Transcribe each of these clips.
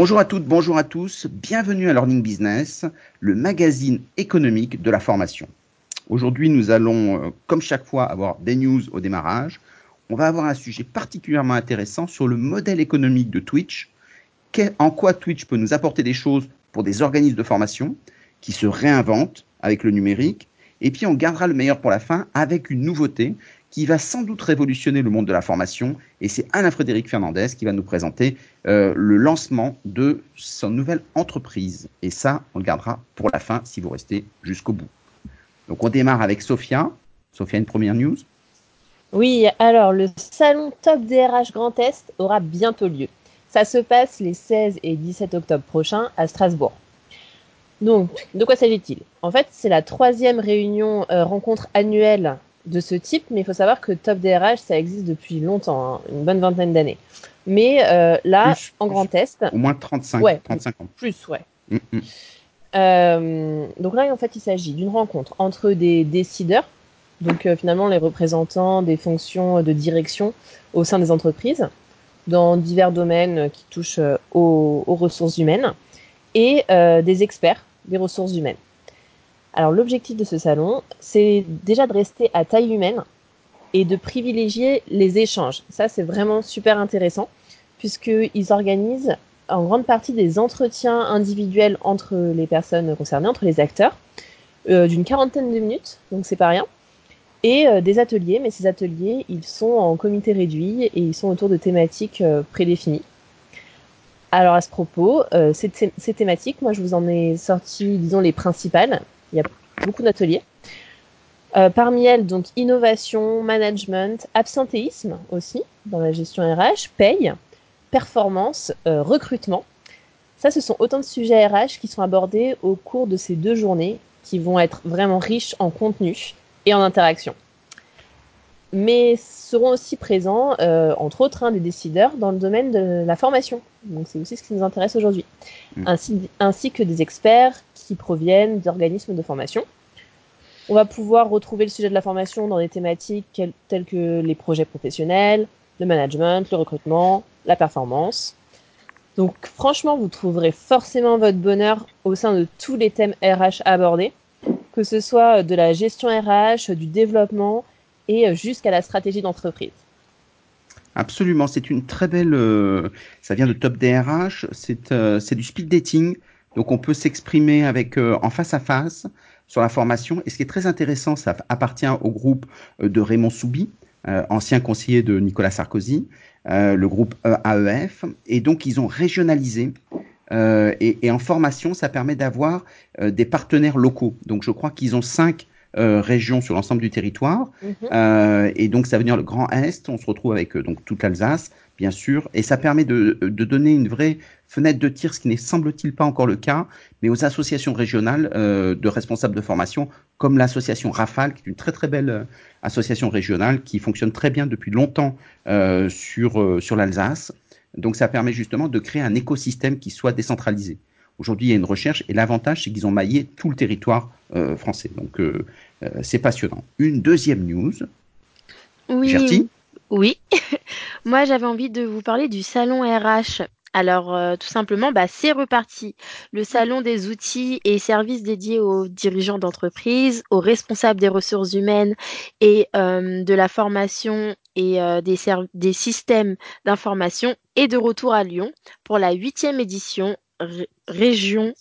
Bonjour à toutes, bonjour à tous, bienvenue à Learning Business, le magazine économique de la formation. Aujourd'hui, nous allons, euh, comme chaque fois, avoir des news au démarrage. On va avoir un sujet particulièrement intéressant sur le modèle économique de Twitch, en quoi Twitch peut nous apporter des choses pour des organismes de formation qui se réinventent avec le numérique. Et puis, on gardera le meilleur pour la fin avec une nouveauté qui va sans doute révolutionner le monde de la formation. Et c'est Alain-Frédéric Fernandez qui va nous présenter euh, le lancement de son nouvelle entreprise. Et ça, on le gardera pour la fin si vous restez jusqu'au bout. Donc on démarre avec Sophia. Sophia, une première news? Oui, alors le salon Top DRH Grand Est aura bientôt lieu. Ça se passe les 16 et 17 octobre prochains à Strasbourg. Donc, de quoi s'agit-il? En fait, c'est la troisième réunion euh, rencontre annuelle de ce type, mais il faut savoir que Top DRH, ça existe depuis longtemps, hein, une bonne vingtaine d'années. Mais euh, là, en Grand Est. Au moins 35, ouais, 35 ans. Plus, ouais. Mm, mm. Euh, donc là, en fait, il s'agit d'une rencontre entre des décideurs, donc euh, finalement les représentants des fonctions de direction au sein des entreprises, dans divers domaines qui touchent aux, aux, ressources humaines, et des experts des ressources humaines. Alors l'objectif de ce salon, c'est déjà de rester à taille humaine et de privilégier les échanges. Ça, c'est vraiment super intéressant, puisqu'ils organisent en grande partie des entretiens individuels entre les personnes concernées, entre les acteurs, euh, d'une quarantaine de minutes, donc c'est pas rien, et euh, des ateliers, mais ces ateliers, ils sont en comité réduit et ils sont autour de thématiques euh, prédéfinies. Alors à ce propos, ces, ces, thématiques, moi je vous en ai sorti, disons, les principales. Il y a beaucoup d'ateliers. Euh, parmi elles, donc innovation, management, absentéisme aussi dans la gestion RH, paye, performance, euh, recrutement. Ça, ce sont autant de sujets RH qui sont abordés au cours de ces deux journées qui vont être vraiment riches en contenu et en interaction. Mais seront aussi présents, euh, entre autres, hein, des décideurs dans le domaine de la formation. Donc c'est aussi ce qui nous intéresse aujourd'hui. Mmh. Ainsi, ainsi que des experts qui proviennent d'organismes de formation. On va pouvoir retrouver le sujet de la formation dans des thématiques telles que les projets professionnels, le management, le recrutement, la performance. Donc franchement, vous trouverez forcément votre bonheur au sein de tous les thèmes RH abordés, que ce soit de la gestion RH, du développement et jusqu'à la stratégie d'entreprise. Absolument, c'est une très belle. Euh, ça vient de Top DRH, c'est euh, du speed dating, donc on peut s'exprimer avec euh, en face à face sur la formation. Et ce qui est très intéressant, ça appartient au groupe de Raymond Soubi, ancien conseiller de Nicolas Sarkozy, le groupe AEF, et donc ils ont régionalisé. Et, et, en formation, ça permet d'avoir des partenaires locaux. Donc je crois qu'ils ont cinq euh, régions sur l'ensemble du territoire. Mm -hmm. euh, et donc, ça veut dire le Grand Est. On se retrouve avec euh, donc toute l'Alsace, bien sûr. Et ça permet de, de, donner une vraie fenêtre de tir, ce qui n'est semble-t-il pas encore le cas, mais aux associations régionales euh, de responsables de formation, comme l'association Rafale, qui est une très très belle euh, association régionale qui fonctionne très bien depuis longtemps euh, sur, sur l'Alsace. Donc, ça permet justement de créer un écosystème qui soit décentralisé. Aujourd'hui, il y a une recherche et l'avantage, c'est qu'ils ont maillé tout le territoire français. Donc, c'est passionnant. Une deuxième news. Oui. Gertie? Oui. Moi, j'avais envie de vous parler du salon RH. Alors, euh, tout simplement, bah, c'est reparti. Le salon des outils et services dédiés aux dirigeants d'entreprise, aux responsables des ressources humaines et euh, de la formation et euh, des, des systèmes d'information est de retour à Lyon pour la huitième édition région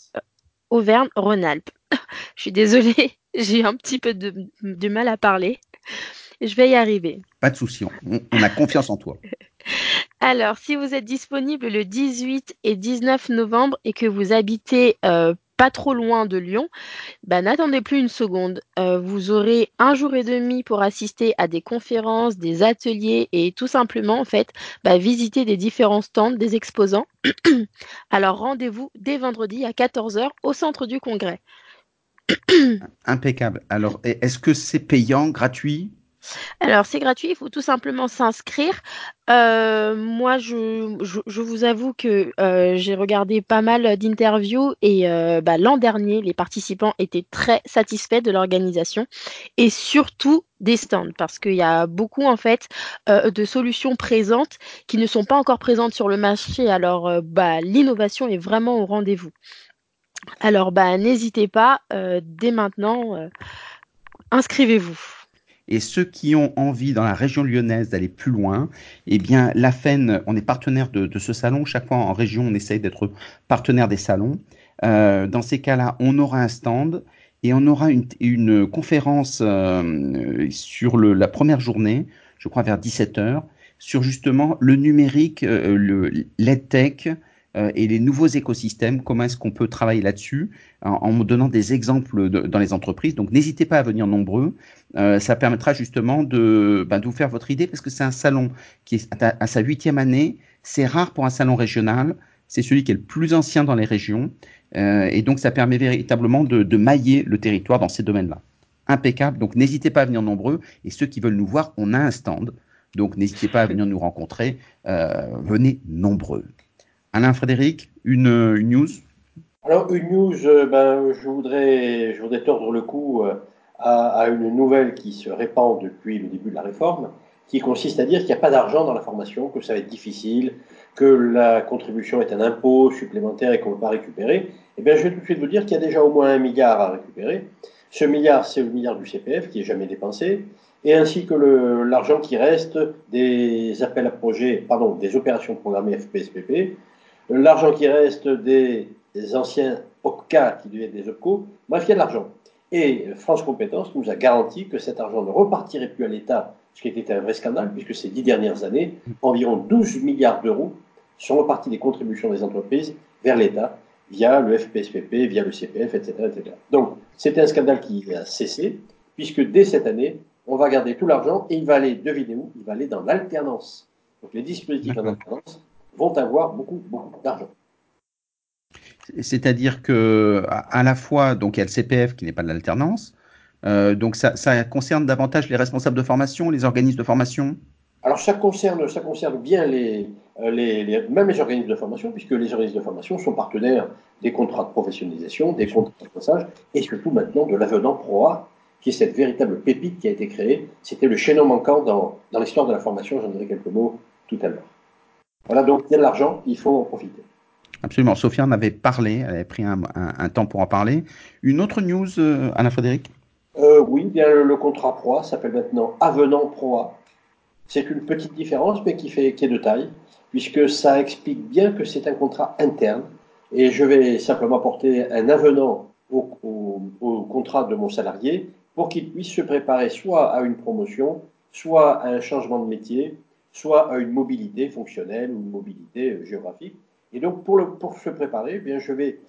Auvergne-Rhône-Alpes. Je suis désolée, j'ai un petit peu de, de, mal à parler. Je vais y arriver. Pas de souci, on, on a confiance en toi. Alors, si vous êtes disponible le 18 et 19 novembre et que vous habitez euh, pas trop loin de Lyon, bah, n'attendez plus une seconde. Euh, vous aurez un jour et demi pour assister à des conférences, des ateliers et tout simplement en fait bah, visiter des différents stands des exposants. Alors rendez-vous dès vendredi à 14h au centre du congrès. Impeccable. Alors est-ce que c'est payant, gratuit? Alors, c'est gratuit, il faut tout simplement s'inscrire. Euh, moi, je, vous avoue que euh, j'ai regardé pas mal d'interviews et euh, bah, l'an dernier, les participants étaient très satisfaits de l'organisation et surtout des stands parce qu'il y a beaucoup en fait de solutions présentes qui ne sont pas encore présentes sur le marché. Alors, bah, l'innovation est vraiment au rendez-vous. Alors, bah, n'hésitez pas, dès maintenant, inscrivez-vous. Et ceux qui ont envie dans la région lyonnaise d'aller plus loin, eh bien, la FEN, on est partenaire de, ce salon. Chaque fois en région, on essaye d'être partenaire des salons. Euh, dans ces cas-là, on aura un stand et on aura une, conférence euh, sur la première journée, je crois vers 17h, sur justement le numérique, euh, le l'EdTech, euh, et les nouveaux écosystèmes, comment est-ce qu'on peut travailler là-dessus en, me donnant des exemples dans les entreprises. Donc n'hésitez pas à venir nombreux. Euh, ça permettra justement de, ben, de, vous faire votre idée parce que c'est un salon qui est à, sa huitième année. C'est rare pour un salon régional. C'est celui qui est le plus ancien dans les régions. Euh, et donc ça permet véritablement de, de mailler le territoire dans ces domaines-là. Impeccable. Donc n'hésitez pas à venir nombreux. Et ceux qui veulent nous voir, on a un stand. Donc n'hésitez pas à venir nous rencontrer. venez nombreux. Alain Frédéric, une, news? Alors, une news, euh, ben, je, voudrais, je voudrais tordre le cou euh, à, une nouvelle qui se répand depuis le début de la réforme, qui consiste à dire qu'il n'y a pas d'argent dans la formation, que ça va être difficile, que la contribution est un impôt supplémentaire et qu'on ne peut pas récupérer. Eh bien, je vais tout de suite vous dire qu'il y a déjà au moins un milliard à récupérer. Ce milliard, c'est le milliard du CPF qui n'est jamais dépensé, et ainsi que l'argent qui reste des appels à projets, pardon, des opérations programmées FPSPP, l'argent qui reste des, anciens OPCA qui devaient être des OPCO, bref, il y a de l'argent. Et France Compétences nous a garanti que cet argent ne repartirait plus à l'État, ce qui était un vrai scandale, puisque ces dix dernières années, environ 12 milliards d'euros sont repartis des contributions des entreprises vers l'État via le FPSPP, via le CPF, etc. etc. Donc, c'était un scandale qui a cessé, puisque dès cette année, on va garder tout l'argent et il va aller, devinez où, il va aller dans l'alternance. Donc, les dispositifs en alternance vont avoir beaucoup, beaucoup d'argent. C'est-à-dire que à la fois, donc il y a le CPF qui n'est pas de l'alternance, euh, donc ça, concerne davantage les responsables de formation, les organismes de formation? Alors ça concerne, ça concerne bien les, euh, les, même les organismes de formation, puisque les organismes de formation sont partenaires des contrats de professionnalisation, des contrats de passage, et surtout maintenant de l'avenant ProA, qui est cette véritable pépite qui a été créée. C'était le chaînon manquant dans, dans l'histoire de la formation, j'en dirai quelques mots tout à l'heure. Voilà, donc il y a de l'argent, il faut en profiter. Absolument. Sophia en avait parlé, elle avait pris un, temps pour en parler. Une autre news, euh, Alain Frédéric? Euh, Oui, bien le, contrat PROA s'appelle maintenant Avenant PROA. C'est une petite différence, mais qui, fait, qui est de taille, puisque ça explique bien que c'est un contrat interne. Et je vais simplement apporter un avenant au contrat de mon salarié pour qu'il puisse se préparer soit à une promotion, soit à un changement de métier, soit à une mobilité fonctionnelle ou une mobilité euh, géographique. Et donc, pour, pour se préparer, eh bien, je vais,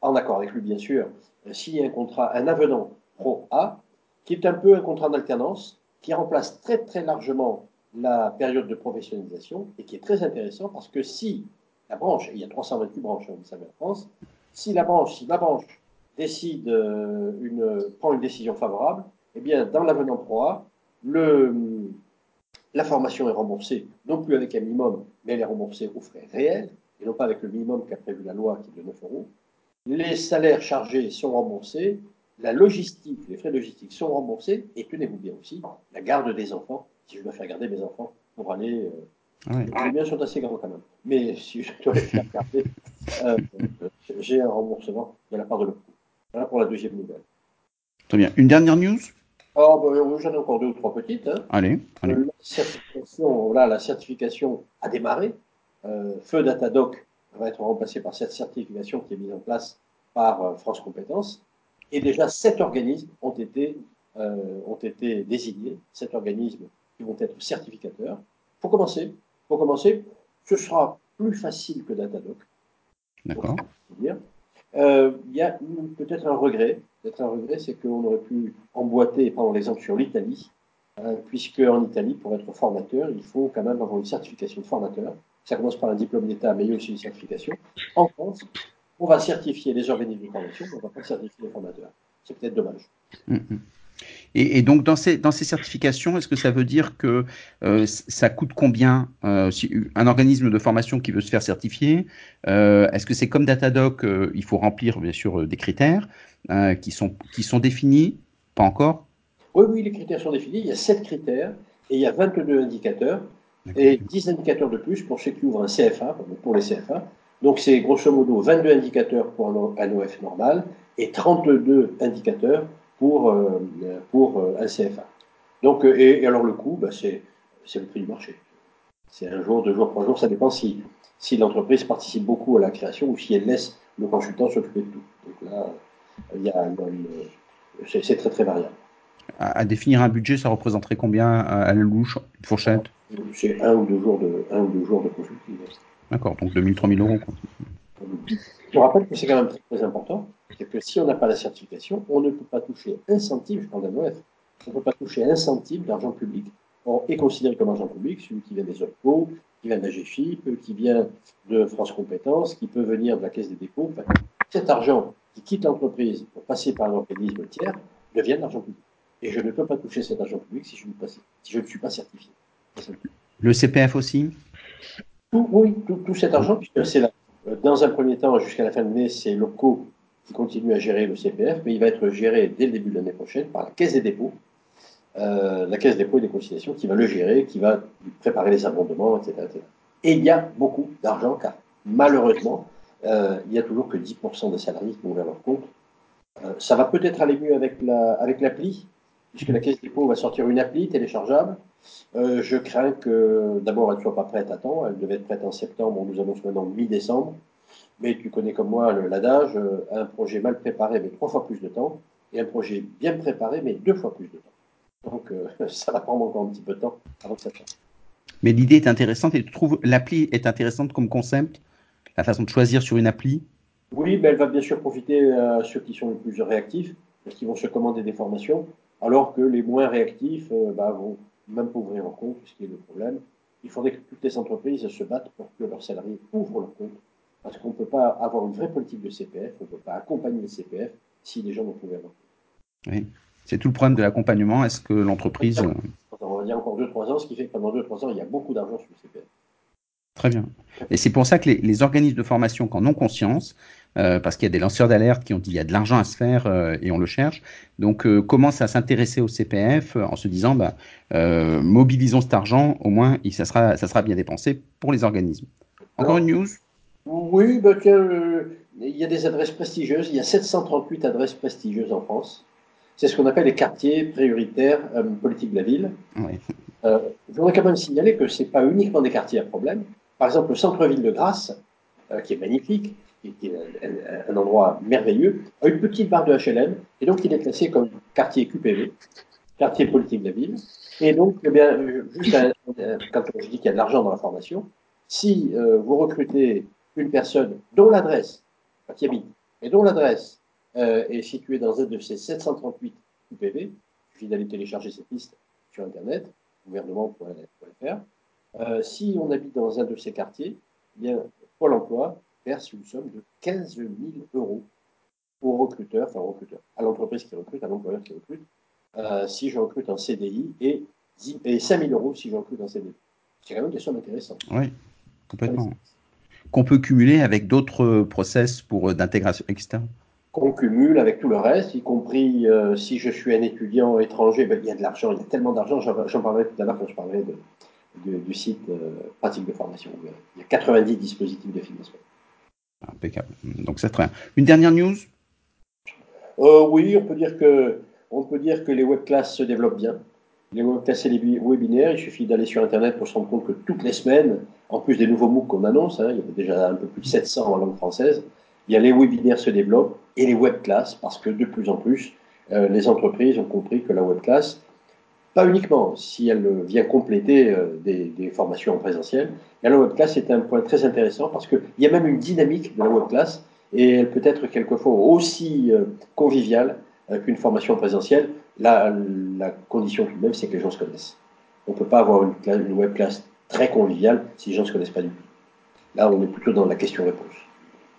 en accord avec lui bien sûr, euh, signer un contrat, un avenant Pro A, qui est un peu un contrat d'alternance, qui remplace très très largement la période de professionnalisation et qui est très intéressant parce que si la branche, et il y a 328 branches, vous savez, en France, si la branche, si la branche décide euh, une, prend une décision favorable, eh bien, dans l'avenant Pro A, le, la formation est remboursée, non plus avec un minimum, mais elle est remboursée aux frais réels, et non pas avec le minimum qu'a prévu la loi qui est de 9 euros. Les salaires chargés sont remboursés, la logistique, les frais logistiques sont remboursés, et tenez-vous bien aussi, la garde des enfants, si je dois faire garder mes enfants pour aller. Euh, Les biens sont assez grands quand même, mais si je dois les faire garder, euh, j'ai un remboursement de la part de l'OPCO. Voilà pour la deuxième nouvelle. Très bien. Une dernière news? Oh, ben, J'en ai encore deux ou trois petites. Hein. Allez. allez. La, certification, la certification a démarré. Euh, Feu Datadoc va être remplacé par cette certification qui est mise en place par euh, France Compétences. Et déjà, sept organismes ont été, euh, ont été désignés, sept organismes qui vont être certificateurs. Pour commencer, pour commencer, ce sera plus facile que Datadoc. D'accord. Euh, il y a peut-être un regret. Peut-être un regret, c'est qu'on aurait pu emboîter, prendre l'exemple sur l'Italie, hein, puisque en Italie, pour être formateur, il faut quand même avoir une certification de formateur. Ça commence par un diplôme d'État, mais il y a aussi une certification. En France, on va certifier les organismes de formation, mais on ne va pas certifier les formateurs. C'est peut-être dommage. Mm, mm. Et, donc dans ces, dans ces certifications, est-ce que ça veut dire que euh, ça coûte combien euh, si, un organisme de formation qui veut se faire certifier euh, Est-ce que c'est comme Datadoc, il faut remplir bien sûr des critères qui, sont, qui sont définis Pas encore? Oui, oui, les critères sont définis. Il y a 7 critères et il y a 22 indicateurs et 10 indicateurs de plus pour ceux qui ouvrent un CFA, pour les CFA. Donc c'est grosso modo 22 indicateurs pour un OF normal et 32 indicateurs pour, euh, pour euh, un CFA. Donc, euh, et, alors le coût, bah, c'est le prix du marché. C'est un jour, deux jours, trois jours, ça dépend si, si l'entreprise participe beaucoup à la création ou si elle laisse le consultant s'occuper de tout. Donc là, il y a c'est très très variable. À, définir un budget, ça représenterait combien à la louche, une fourchette? C'est un ou deux jours de, un ou deux jours de consulting. D'accord, donc 2000, 3000 euros. Je rappelle que c'est quand même très, important, c'est que si on n'a pas la certification, on ne peut pas toucher un centime, je parle d'un OF, on ne peut pas toucher un centime d'argent public. Or, est considéré comme argent public celui qui vient des OPCO, qui vient de la GFIP, qui vient de France Compétences, qui peut venir de la Caisse des dépôts. cet argent qui quitte l'entreprise pour passer par un organisme tiers devient de l'argent public. Et je ne peux pas toucher cet argent public si je ne, si je ne suis pas certifié. Le CPF aussi? Oui, tout, cet argent, puisque c'est là. Euh, dans un premier temps, jusqu'à la fin de l'année, c'est locaux qui continuent à gérer le CPF, mais il va être géré dès le début de l'année prochaine par la Caisse des dépôts, euh, la Caisse des dépôts et des conciliations qui va le gérer, qui va préparer les abondements, etc. Et il y a beaucoup d'argent, car malheureusement, euh, il n'y a toujours que 10% des salariés qui ont ouvert leur compte. ça va peut-être aller mieux avec l'appli, la, avec puisque la Caisse des dépôts va sortir une appli téléchargeable euh, je crains que d'abord elle ne soit pas prête à temps. Elle devait être prête en septembre. On nous annonce maintenant mi-décembre. Mais tu connais comme moi l'adage euh, un projet mal préparé met trois fois plus de temps et un projet bien préparé met deux fois plus de temps. Donc euh, ça va prendre encore un petit peu de temps avant que ça change. Mais l'idée est intéressante et tu trouves l'appli est intéressante comme concept? La façon de choisir sur une appli? Oui, mais elle va bien sûr profiter à ceux qui sont les plus réactifs, parce qu'ils vont se commander des formations, alors que les moins réactifs bah, vont même pour ouvrir leur compte, ce qui est le problème. Il faudrait que toutes les entreprises se battent pour que leurs salariés ouvrent leur compte. Parce qu'on ne peut pas avoir une vraie politique de CPF, on ne peut pas accompagner les CPF si les gens n'ont pas ouvert leur compte. Oui, c'est tout le problème de l'accompagnement. Est-ce que l'entreprise. On va dire encore 2-3 ans, ce qui fait que pendant 2-3 ans, il y a beaucoup d'argent sur le CPF. Très bien. Et c'est pour ça que les, organismes de formation qui en ont conscience, euh, parce qu'il y a des lanceurs d'alerte qui ont dit il y a de l'argent à se faire euh, et on le cherche, donc euh, commencent à s'intéresser au CPF en se disant bah, mobilisons cet argent, au moins ça sera, ça sera bien dépensé pour les organismes. Encore une news? Oui, bah, il y a des adresses prestigieuses, il y a 738 adresses prestigieuses en France. C'est ce qu'on appelle les quartiers prioritaires politiques de la ville. Oui. je voudrais quand même signaler que ce n'est pas uniquement des quartiers à problème. Par exemple, le centre-ville de Grasse, euh, qui est magnifique, qui, est un, endroit merveilleux, a une petite barre de HLM, et donc il est classé comme quartier QPV, quartier politique de la ville. Et donc, eh bien, juste quand je dis qu'il y a de l'argent dans la formation, si euh, vous recrutez une personne dont l'adresse, qui habite, et dont l'adresse euh, est située dans un de ces 738 QPV, il suffit d'aller télécharger cette liste sur Internet, gouvernement.fr, euh, si on habite dans un de ces quartiers, eh bien, Pôle emploi verse une somme de 15 000 euros au recruteur, enfin au recruteur, à l'entreprise qui recrute, à l'employeur qui recrute, euh, si je recrute en CDI et, et 5 000 euros si je recrute en CDI. C'est quand même des sommes intéressantes. Oui, complètement. Qu'on peut cumuler avec d'autres process pour euh, d'intégration externe? Qu'on cumule avec tout le reste, y compris si je suis un étudiant étranger, ben, il y a de l'argent, il y a tellement d'argent, j'en parlerai tout à l'heure quand je parlerai de, du site euh, pratique de formation. Il y a 90 dispositifs de financement. Impeccable. Donc c'est très bien. Une dernière news? Euh, Oui, on peut dire que on peut dire que les webclass se développent bien. Les webclass et les webinaires, il suffit d'aller sur Internet pour se rendre compte que toutes les semaines, en plus des nouveaux MOOC qu'on annonce, hein, il y a déjà un peu plus de 700 en langue française, il y a les webinaires se développent et les webclass parce que de plus en plus, euh, les entreprises ont compris que la webclass, pas uniquement si elle vient compléter euh, des, formations en présentiel. Et la webclass est un point très intéressant parce qu'il y a même une dynamique de la webclass et elle peut être quelquefois aussi euh, conviviale euh, qu'une formation en présentiel. La, la condition tout de même, c'est que les gens se connaissent. On ne peut pas avoir une, une webclass très conviviale si les gens ne se connaissent pas du tout. Là, on est plutôt dans la question-réponse.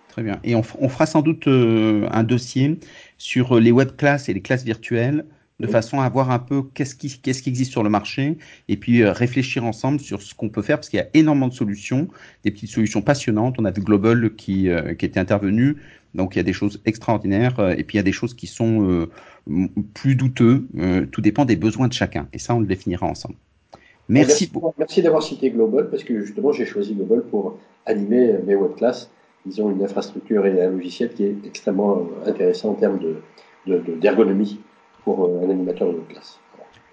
Très bien. Et on, fera sans doute un dossier sur les webclass et les classes virtuelles de façon à voir un peu qu'est-ce qui, qu'est-ce qui existe sur le marché et puis euh, réfléchir ensemble sur ce qu'on peut faire parce qu'il y a énormément de solutions, des petites solutions passionnantes. On a vu Global qui, euh, qui était intervenu, donc il y a des choses extraordinaires euh, et puis il y a des choses qui sont plus douteux. tout dépend des besoins de chacun et ça on le définira ensemble. Merci. Merci, d'avoir cité Global parce que justement j'ai choisi Global pour animer mes web classes. Ils ont une infrastructure et un logiciel qui est extrêmement intéressant en termes d'ergonomie. De, pour euh, un animateur de classe.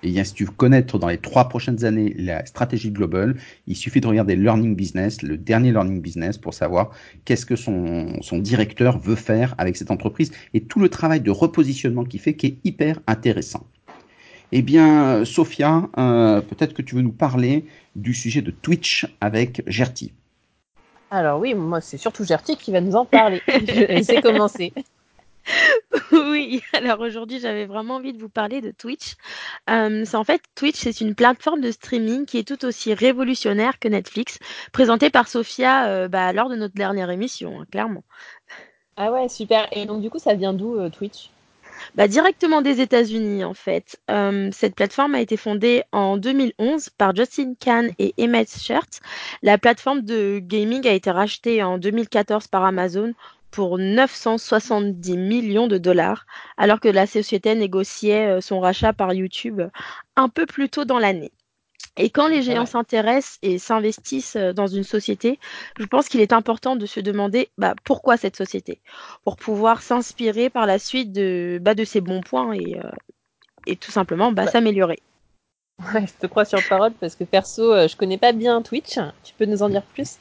Et bien, si tu veux connaître dans les trois prochaines années la stratégie globale, il suffit de regarder Learning Business, le dernier Learning Business, pour savoir qu'est-ce que son, son directeur veut faire avec cette entreprise et tout le travail de repositionnement qu'il fait qui est hyper intéressant. Eh bien, Sophia, euh, peut-être que tu veux nous parler du sujet de Twitch avec Gertie. Alors oui, moi c'est surtout Gertie qui va nous en parler. Je sais commencer. oui, alors aujourd'hui j'avais vraiment envie de vous parler de Twitch. Euh, c'est en fait Twitch, c'est une plateforme de streaming qui est tout aussi révolutionnaire que Netflix, présentée par Sophia euh, bah, lors de notre dernière émission, hein, clairement. Ah ouais, super. Et donc du coup, ça vient d'où euh, Twitch? Bah, directement des États-Unis en fait. cette plateforme a été fondée en 2011 par Justin Kahn et Emmett Shert. La plateforme de gaming a été rachetée en 2014 par Amazon pour 970 millions de dollars, alors que la société négociait euh, son rachat par YouTube un peu plus tôt dans l'année. Et quand les géants s'intéressent et s'investissent euh, dans une société, je pense qu'il est important de se demander bah, pourquoi cette société, pour pouvoir s'inspirer par la suite de, bah, de ses bons points et, euh, et tout simplement bah, s'améliorer. Ouais, je te crois sur parole parce que perso, je connais pas bien Twitch. Tu peux nous en dire plus?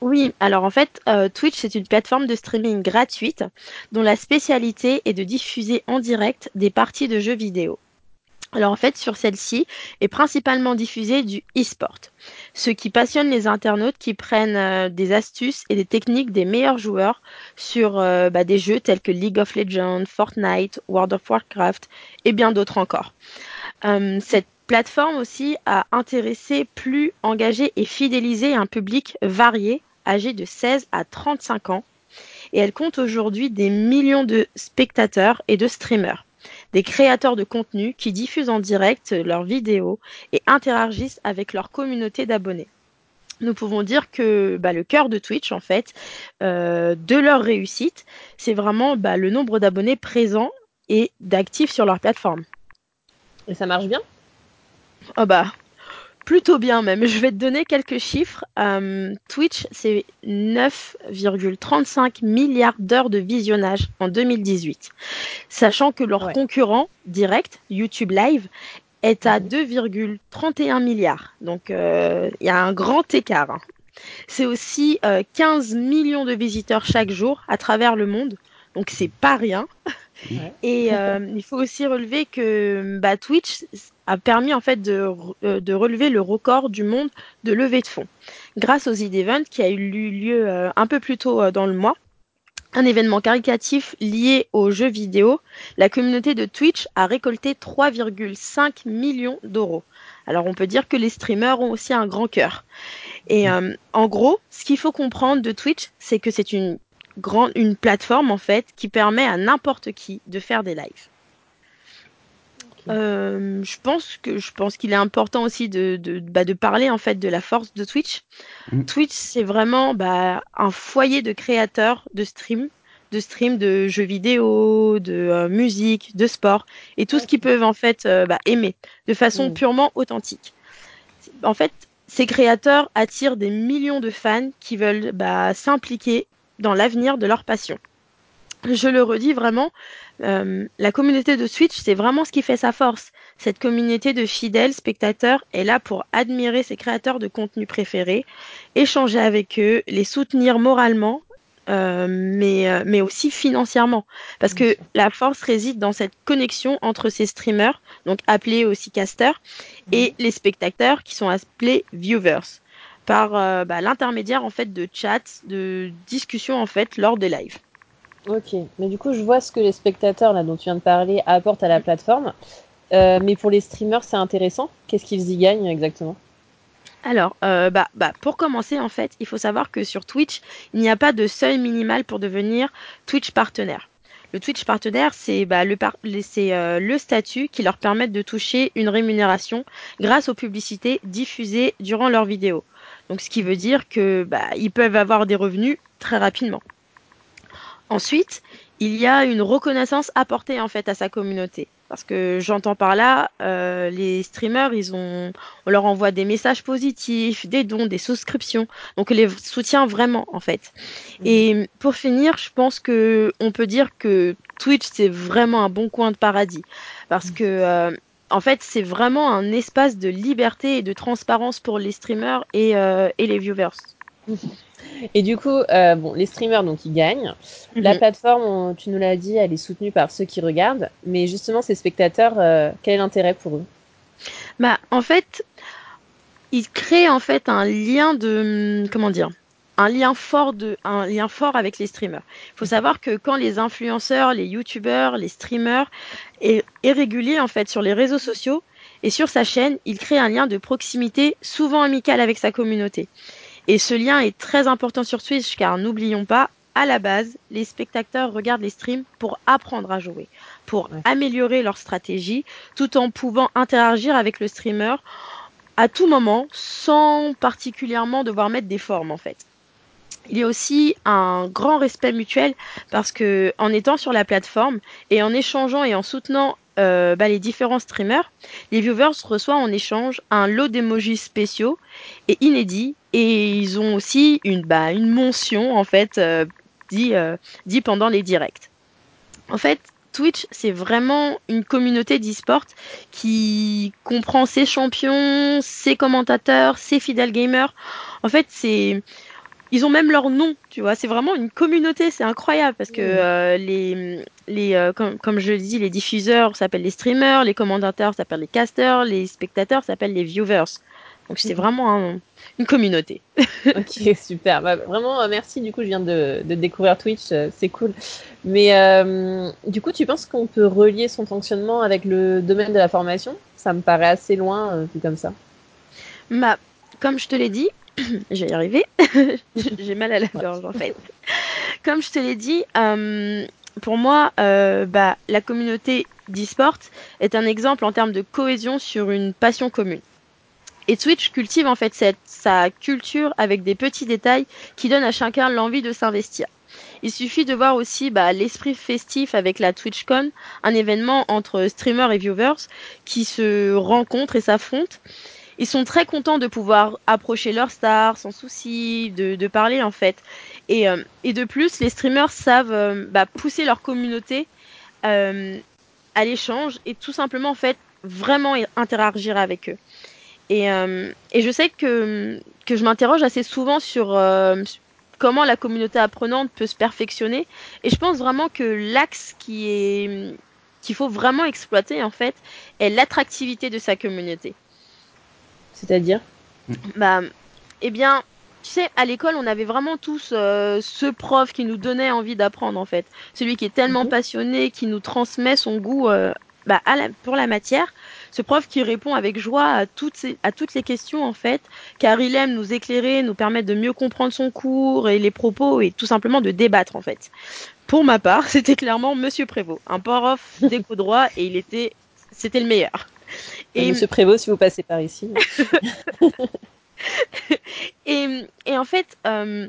Oui, alors en fait, euh, Twitch, c'est une plateforme de streaming gratuite dont la spécialité est de diffuser en direct des parties de jeux vidéo. Alors en fait, sur celle-ci est principalement diffusé du e-sport, ce qui passionne les internautes qui prennent euh, des astuces et des techniques des meilleurs joueurs sur euh, bah, des jeux tels que League of Legends, Fortnite, World of Warcraft et bien d'autres encore. cette plateforme aussi a intéressé, plus engagé et fidélisé un public varié, âgé de 16 à 35 ans. Et elle compte aujourd'hui des millions de spectateurs et de streamers, des créateurs de contenu qui diffusent en direct leurs vidéos et interagissent avec leur communauté d'abonnés. Nous pouvons dire que bah, le cœur de Twitch, en fait, euh, de leur réussite, c'est vraiment bah, le nombre d'abonnés présents et d'actifs sur leur plateforme. Et ça marche bien? Oh bah, plutôt bien même. Je vais te donner quelques chiffres. Euh, Twitch, c'est 9,35 milliards d'heures de visionnage en 2018. Sachant que leur concurrent direct, YouTube Live, est à 2,31 milliards. Donc euh, il y a un grand écart. Hein. C'est aussi 15 euh, millions de visiteurs chaque jour à travers le monde. Donc c'est pas rien. Et il faut aussi relever que bah, Twitch a permis en fait de, euh, de, relever le record du monde de levée de fonds grâce aux e-event qui a eu lieu euh, un peu plus tôt euh, dans le mois. Un événement caricatif lié aux jeux vidéo, la communauté de Twitch a récolté 3,5 millions d'euros. Alors on peut dire que les streamers ont aussi un grand cœur. Et en gros, ce qu'il faut comprendre de Twitch, c'est que c'est une grande, une plateforme en fait qui permet à n'importe qui de faire des lives. Euh, je pense que je pense qu'il est important aussi de, de, bah, de, parler en fait de la force de Twitch. Mm. Twitch, c'est vraiment bah, un foyer de créateurs de stream, de stream de jeux vidéo, de euh, musique, de sport et tout ce qu'ils peuvent en fait euh, bah, aimer de façon mm. purement authentique. En fait, ces créateurs attirent des millions de fans qui veulent bah, s'impliquer dans l'avenir de leur passion. Je le redis vraiment, euh, la communauté de Switch, c'est vraiment ce qui fait sa force. Cette communauté de fidèles spectateurs est là pour admirer ses créateurs de contenu préférés, échanger avec eux, les soutenir moralement, euh, mais, euh, mais aussi financièrement. Parce que la force réside dans cette connexion entre ces streamers, donc appelés aussi casters, et les spectateurs qui sont appelés viewers, par bah, l'intermédiaire en fait de chats, de discussions en fait lors des lives. Ok, mais du coup, je vois ce que les spectateurs là dont tu viens de parler apportent à la plateforme. Euh, mais pour les streamers, c'est intéressant. Qu'est-ce qu'ils y gagnent exactement? Alors, euh, bah, bah, pour commencer, en fait, il faut savoir que sur Twitch, il n'y a pas de seuil minimal pour devenir Twitch partenaire. Le Twitch partenaire, c'est bah, le, euh, le statut qui leur permet de toucher une rémunération grâce aux publicités diffusées durant leurs vidéos. Donc, ce qui veut dire que bah, ils peuvent avoir des revenus très rapidement. Ensuite, il y a une reconnaissance apportée en fait à sa communauté. Parce que j'entends par là, euh, les streamers, ils ont, on leur envoie des messages positifs, des dons, des souscriptions. Donc, on les soutient vraiment, en fait. Mhm. Et pour finir, je pense que on peut dire que Twitch, c'est vraiment un bon coin de paradis. Parce mhm. que, euh, en fait, c'est vraiment un espace de liberté et de transparence pour les streamers et, euh, et les viewers. Et du coup, euh, bon, les streamers, donc, ils gagnent. La mhm. plateforme, tu nous l'as dit, elle est soutenue par ceux qui regardent. Mais justement, ces spectateurs, euh, quel est l'intérêt pour eux? Bah, en fait, ils créent en fait un lien de, comment dire, un lien fort de, un lien fort avec les streamers. Il faut savoir que quand les influenceurs, les youtubeurs, les streamers est, est régulier en fait sur les réseaux sociaux et sur sa chaîne, il crée un lien de proximité souvent amical avec sa communauté. Et ce lien est très important sur Twitch car n'oublions pas, à la base, les spectateurs regardent les streams pour apprendre à jouer, pour améliorer leur stratégie, tout en pouvant interagir avec le streamer à tout moment, sans particulièrement devoir mettre des formes en fait. Il y a aussi un grand respect mutuel parce que en étant sur la plateforme et en échangeant et en soutenant euh, bah, les différents streamers, les viewers reçoivent en échange un lot d'emojis spéciaux et inédits et ils ont aussi une, bah, une mention en fait euh, dit, euh, dit pendant les directs. En fait, Twitch, c'est vraiment une communauté d'e-sport qui comprend ses champions, ses commentateurs, ses fidèles gamers. En fait, c'est ils ont même leur nom, tu vois. C'est vraiment une communauté, c'est incroyable parce que euh, les, les euh, comme, comme, je le dis, les diffuseurs s'appellent les streamers, les commentateurs s'appellent les casters, les spectateurs s'appellent les viewers. Donc c'est vraiment une communauté. ok, super. Bah, vraiment, euh, merci. Du coup, je viens de, de découvrir Twitch, c'est cool. Mais du coup, tu penses qu'on peut relier son fonctionnement avec le domaine de la formation? Ça me paraît assez loin, vu comme ça. Bah, comme je te l'ai dit, je vais y arriver. J'ai mal à la gorge en fait. Comme je te l'ai dit, euh, pour moi, euh, bah, la communauté d'e-sport est un exemple en termes de cohésion sur une passion commune. Et Twitch cultive en fait cette, sa culture avec des petits détails qui donnent à chacun l'envie de s'investir. Il suffit de voir aussi bah, l'esprit festif avec la TwitchCon, un événement entre streamers et viewers qui se rencontrent et s'affrontent ils sont très contents de pouvoir approcher leur star sans souci, de, parler en fait. Et, euh, et, de plus, les streamers savent euh, bah, pousser leur communauté euh, à l'échange et tout simplement en fait vraiment interagir avec eux. Et, je sais que, je m'interroge assez souvent sur comment la communauté apprenante peut se perfectionner. Et je pense vraiment que l'axe qu'il faut vraiment exploiter en fait est l'attractivité de sa communauté. C'est-à-dire Bah, eh bien, tu sais, à l'école, on avait vraiment tous euh, ce prof qui nous donnait envie d'apprendre, en fait. Celui qui est tellement mhm. passionné, qui nous transmet son goût euh, bah, pour la matière. Ce prof qui répond avec joie à toutes, à toutes les questions, en fait, car il aime nous éclairer, nous permettre de mieux comprendre son cours et les propos et tout simplement de débattre, en fait. Pour ma part, c'était clairement Monsieur Prévost, un prof d'éco droit et il était, c'était le meilleur. Et Monsieur Prévost, si vous passez par ici. et, et, en fait, euh,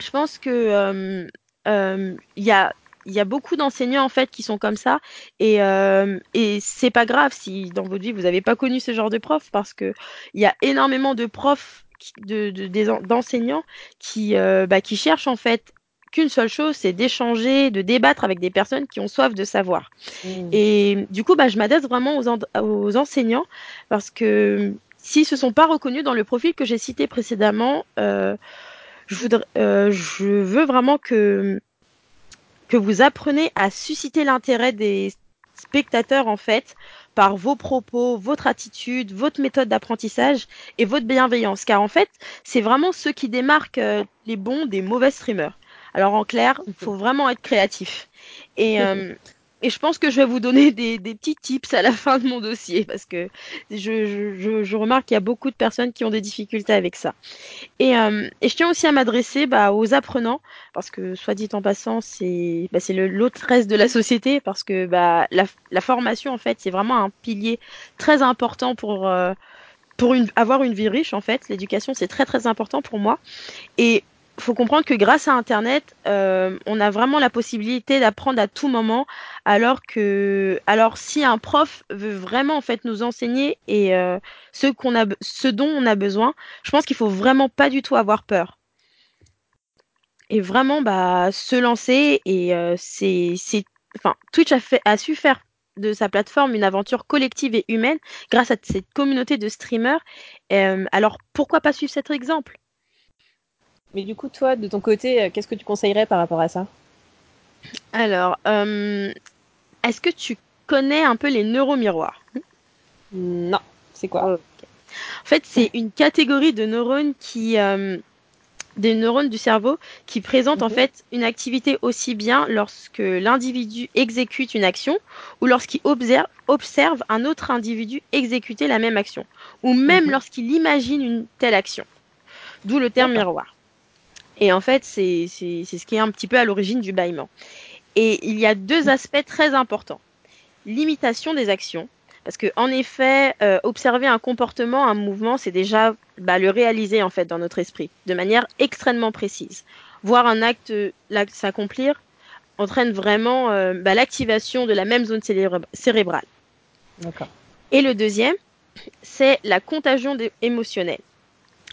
je pense que euh, euh, il y a il y a beaucoup d'enseignants en fait qui sont comme ça et euh, et c'est pas grave si dans votre vie vous n'avez pas connu ce genre de prof parce que il y a énormément de profs de d'enseignants qui bah, qui cherchent en fait qu'une seule chose, c'est d'échanger, de débattre avec des personnes qui ont soif de savoir. Mmh. Et du coup, bah, je m'adresse vraiment aux, enseignants parce que s'ils se sont pas reconnus dans le profil que j'ai cité précédemment, euh, je, voudrais, euh, je veux vraiment que que vous apprenez à susciter l'intérêt des spectateurs en fait par vos propos, votre attitude, votre méthode d'apprentissage et votre bienveillance. Car en fait, c'est vraiment ce qui démarque euh, les bons des mauvais streamers. Alors en clair, il faut vraiment être créatif. Et, euh, et je pense que je vais vous donner des, petits tips à la fin de mon dossier parce que je, remarque qu'il y a beaucoup de personnes qui ont des difficultés avec ça. Et, euh, je tiens aussi à m'adresser bah, aux apprenants parce que, soit dit en passant, c'est bah, l'autre reste de la société parce que bah, la, formation, en fait, c'est vraiment un pilier très important pour. Euh, pour avoir une vie riche, en fait, l'éducation, c'est très très important pour moi. Et faut comprendre que grâce à Internet, euh, on a vraiment la possibilité d'apprendre à tout moment. Alors que, alors si un prof veut vraiment en fait nous enseigner et euh, ce qu'on a, ce dont on a besoin, je pense qu'il faut vraiment pas du tout avoir peur. Et vraiment, bah, se lancer et euh, c'est, enfin, Twitch a fait, a su faire de sa plateforme une aventure collective et humaine grâce à cette communauté de streamers. alors pourquoi pas suivre cet exemple? Mais du coup, toi, de ton côté, euh, qu'est-ce que tu conseillerais par rapport à ça? Alors, euh, est-ce que tu connais un peu les neuromiroirs? Non, c'est quoi? En fait, c'est une catégorie de neurones qui, euh, des neurones du cerveau qui présentent en mhm. fait une activité aussi bien lorsque l'individu exécute une action ou lorsqu'il observe, observe, un autre individu exécuter la même action, ou même mhm. lorsqu'il imagine une telle action. D'où le terme miroir. Et en fait, c'est ce qui est un petit peu à l'origine du bâillement. Et il y a deux aspects très importants. L'imitation des actions, parce que en effet, euh, observer un comportement, un mouvement, c'est déjà bah, le réaliser en fait dans notre esprit, de manière extrêmement précise. Voir un acte s'accomplir entraîne vraiment euh, bah, l'activation de la même zone cérébrale. Et le deuxième, c'est la contagion émotionnelle.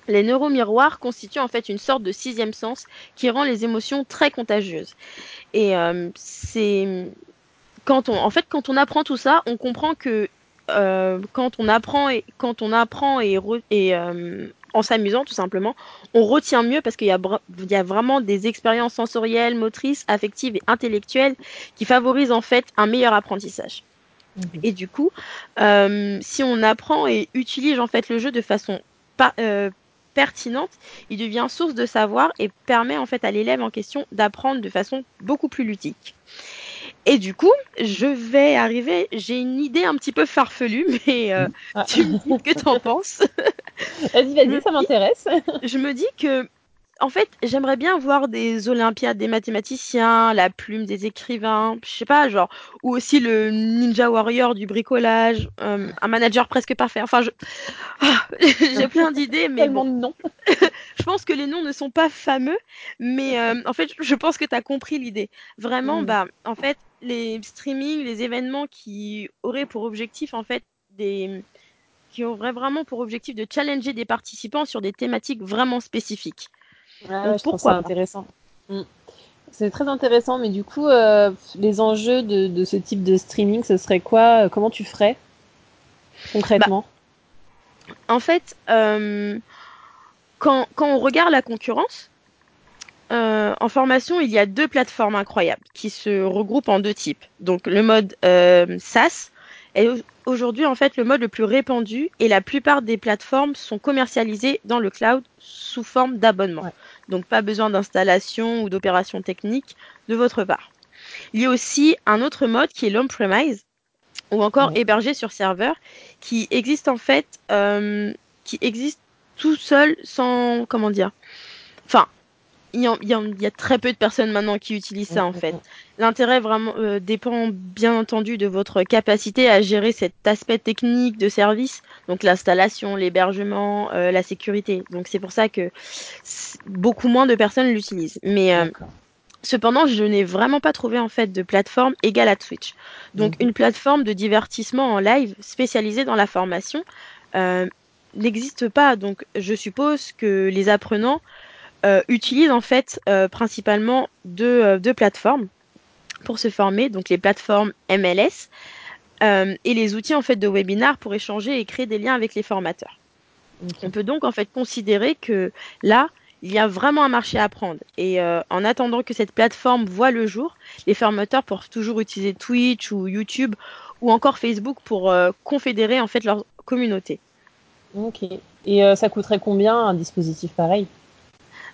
Les neuromiroirs constituent en fait une sorte de sixième sens qui rend les émotions très contagieuses. Et euh, c'est quand on, en fait, quand on apprend tout ça, on comprend que euh, quand on apprend et quand on apprend et, et euh, en s'amusant tout simplement, on retient mieux parce qu'il y a, il y a vraiment des expériences sensorielles, motrices, affectives et intellectuelles qui favorisent en fait un meilleur apprentissage. Et du coup, si on apprend et utilise en fait le jeu de façon pas, pertinente, il devient source de savoir et permet en fait à l'élève en question d'apprendre de façon beaucoup plus ludique. Et du coup, je vais arriver, j'ai une idée un petit peu farfelue, mais euh, ah. tu me dis que t'en penses. Vas-y, vas-y, ça m'intéresse. je me dis que en fait, j'aimerais bien voir des Olympiades des mathématiciens, la plume des écrivains, je sais pas, genre, ou aussi le Ninja Warrior du bricolage, euh, un manager presque parfait. Enfin, je... J'ai plein d'idées, mais tellement de noms. je pense que les noms ne sont pas fameux, mais euh, en fait, je pense que tu as compris l'idée. Vraiment, mm. bah, en fait, les streamings, les événements qui auraient pour objectif, en fait, des qui auraient vraiment pour objectif de challenger des participants sur des thématiques vraiment spécifiques. Ah je ça intéressant. Mm. C'est très intéressant, mais du coup, euh, les enjeux de, ce type de streaming, ce serait quoi euh, Comment tu ferais concrètement? Bah, En fait, euh, quand, on regarde la concurrence, en formation, il y a deux plateformes incroyables qui se regroupent en deux types. Donc le mode SaaS est aujourd'hui en fait le mode le plus répandu et la plupart des plateformes sont commercialisées dans le cloud sous forme d'abonnement donc pas besoin d'installation ou d'opération technique de votre part. Il y a aussi un autre mode qui est l'on-premise ou encore hébergé sur serveur qui existe en fait, euh, qui existe tout seul sans, comment dire, enfin, il y, a, très peu de personnes maintenant qui utilisent ça en fait. L'intérêt vraiment euh, dépend bien entendu de votre capacité à gérer cet aspect technique de service, donc l'installation, l'hébergement, euh, la sécurité. Donc c'est pour ça que beaucoup moins de personnes l'utilisent. Mais euh, cependant, je n'ai vraiment pas trouvé en fait de plateforme égale à Twitch. Donc une plateforme de divertissement en live spécialisée dans la formation n'existe pas. Donc je suppose que les apprenants utilisent en fait euh, principalement euh, deux, plateformes pour se former, donc les plateformes MLS et les outils en fait de webinar pour échanger et créer des liens avec les formateurs. On peut donc en fait considérer que là, il y a vraiment un marché à prendre. Et en attendant que cette plateforme voit le jour, les formateurs peuvent toujours utiliser Twitch ou YouTube ou encore Facebook pour confédérer en fait leur communauté. Ok. Et ça coûterait combien un dispositif pareil?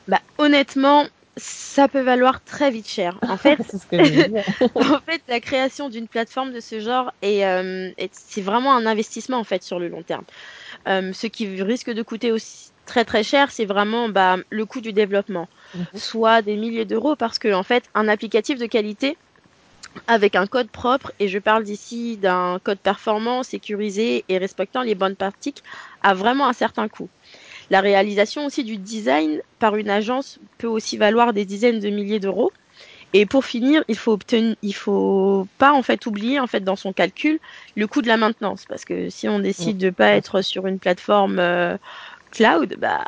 Bah, honnêtement, ça peut valoir très vite cher. En fait, en fait, la création d'une plateforme de ce genre est, euh, c'est vraiment un investissement en fait sur le long terme. Euh, ce qui risque de coûter aussi très très cher, c'est vraiment bah, le coût du développement, mhm. soit des milliers d'euros, parce que en fait, un applicatif de qualité avec un code propre, et je parle d'ici d'un code performant, sécurisé et respectant les bonnes pratiques, a vraiment un certain coût. La réalisation aussi du design par une agence peut aussi valoir des dizaines de milliers d'euros. Et pour finir, il faut obtenir, il faut pas en fait oublier en fait dans son calcul le coût de la maintenance, parce que si on décide de pas être sur une plateforme euh, cloud, bah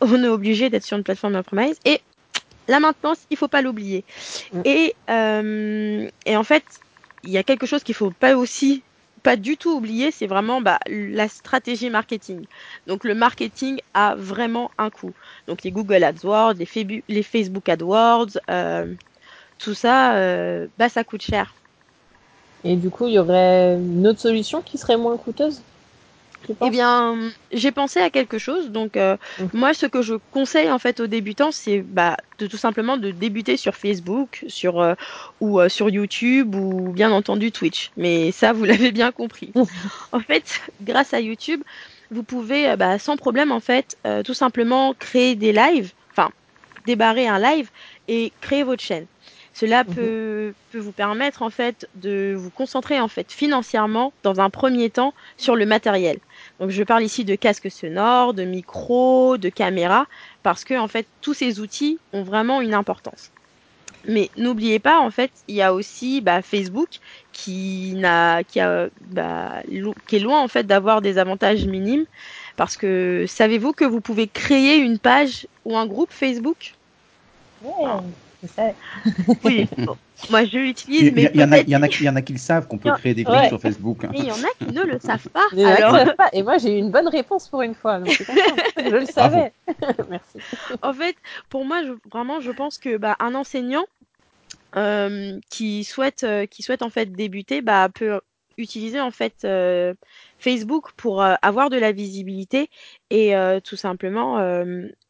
on est obligé d'être sur une plateforme on-premise. Et la maintenance, il faut pas l'oublier. Et, euh, et en fait, il y a quelque chose qu'il faut pas aussi pas du tout oublier, c'est vraiment bah, la stratégie marketing. Donc le marketing a vraiment un coût. Donc les Google AdWords, les, Facebook AdWords, euh, tout ça, euh, bah, ça coûte cher. Et du coup, il y aurait une autre solution qui serait moins coûteuse? Eh bien, j'ai pensé à quelque chose. Donc, euh, mhm. moi, ce que je conseille en fait aux débutants, c'est bah, de tout simplement de débuter sur Facebook, sur euh, ou euh, sur YouTube ou bien entendu Twitch. Mais ça, vous l'avez bien compris. en fait, grâce à YouTube, vous pouvez bah, sans problème en fait tout simplement créer des lives, enfin débarrer un live et créer votre chaîne. Cela mhm. peut, peut, vous permettre en fait de vous concentrer en fait financièrement dans un premier temps sur le matériel. Donc je parle ici de casques sonores, de micros, de caméras, parce que en fait tous ces outils ont vraiment une importance. Mais n'oubliez pas, en fait, il y a aussi bah, Facebook qui, n'a, qui, a, bah, qui est loin en fait d'avoir des avantages minimes. Parce que savez-vous que vous pouvez créer une page ou un groupe Facebook? Oui, moi je l'utilise, mais il y, en a, il y en a, il y en a qui le savent qu'on peut créer des groupes sur Facebook. Mais il y en a qui ne le savent pas. Et moi j'ai eu une bonne réponse pour une fois, donc je le savais. Merci. En fait, pour moi, je, vraiment, je pense que bah, un enseignant euh, qui souhaite, euh, qui souhaite en fait débuter, bah, peut utiliser en fait euh, Facebook pour euh, avoir de la visibilité et euh, tout simplement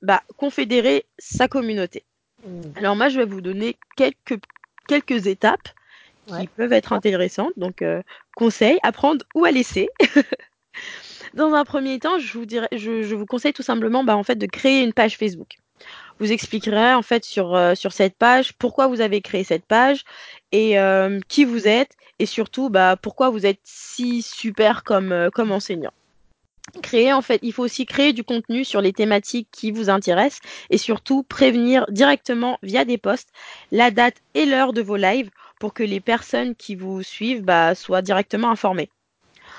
bah, confédérer sa communauté. Mm. Alors moi, je vais vous donner quelques, quelques étapes qui peuvent être intéressantes. Donc, euh, conseil, apprendre ou à laisser. Dans un premier temps, je vous, dirais, je, vous conseille tout simplement bah, en fait, de créer une page Facebook. Vous expliquerez en fait sur, euh, sur cette page pourquoi vous avez créé cette page et euh, qui vous êtes et surtout bah, pourquoi vous êtes si super comme, comme enseignant créer en fait, il faut aussi créer du contenu sur les thématiques qui vous intéressent et surtout prévenir directement via des posts la date et l'heure de vos lives pour que les personnes qui vous suivent bah, soient directement informées.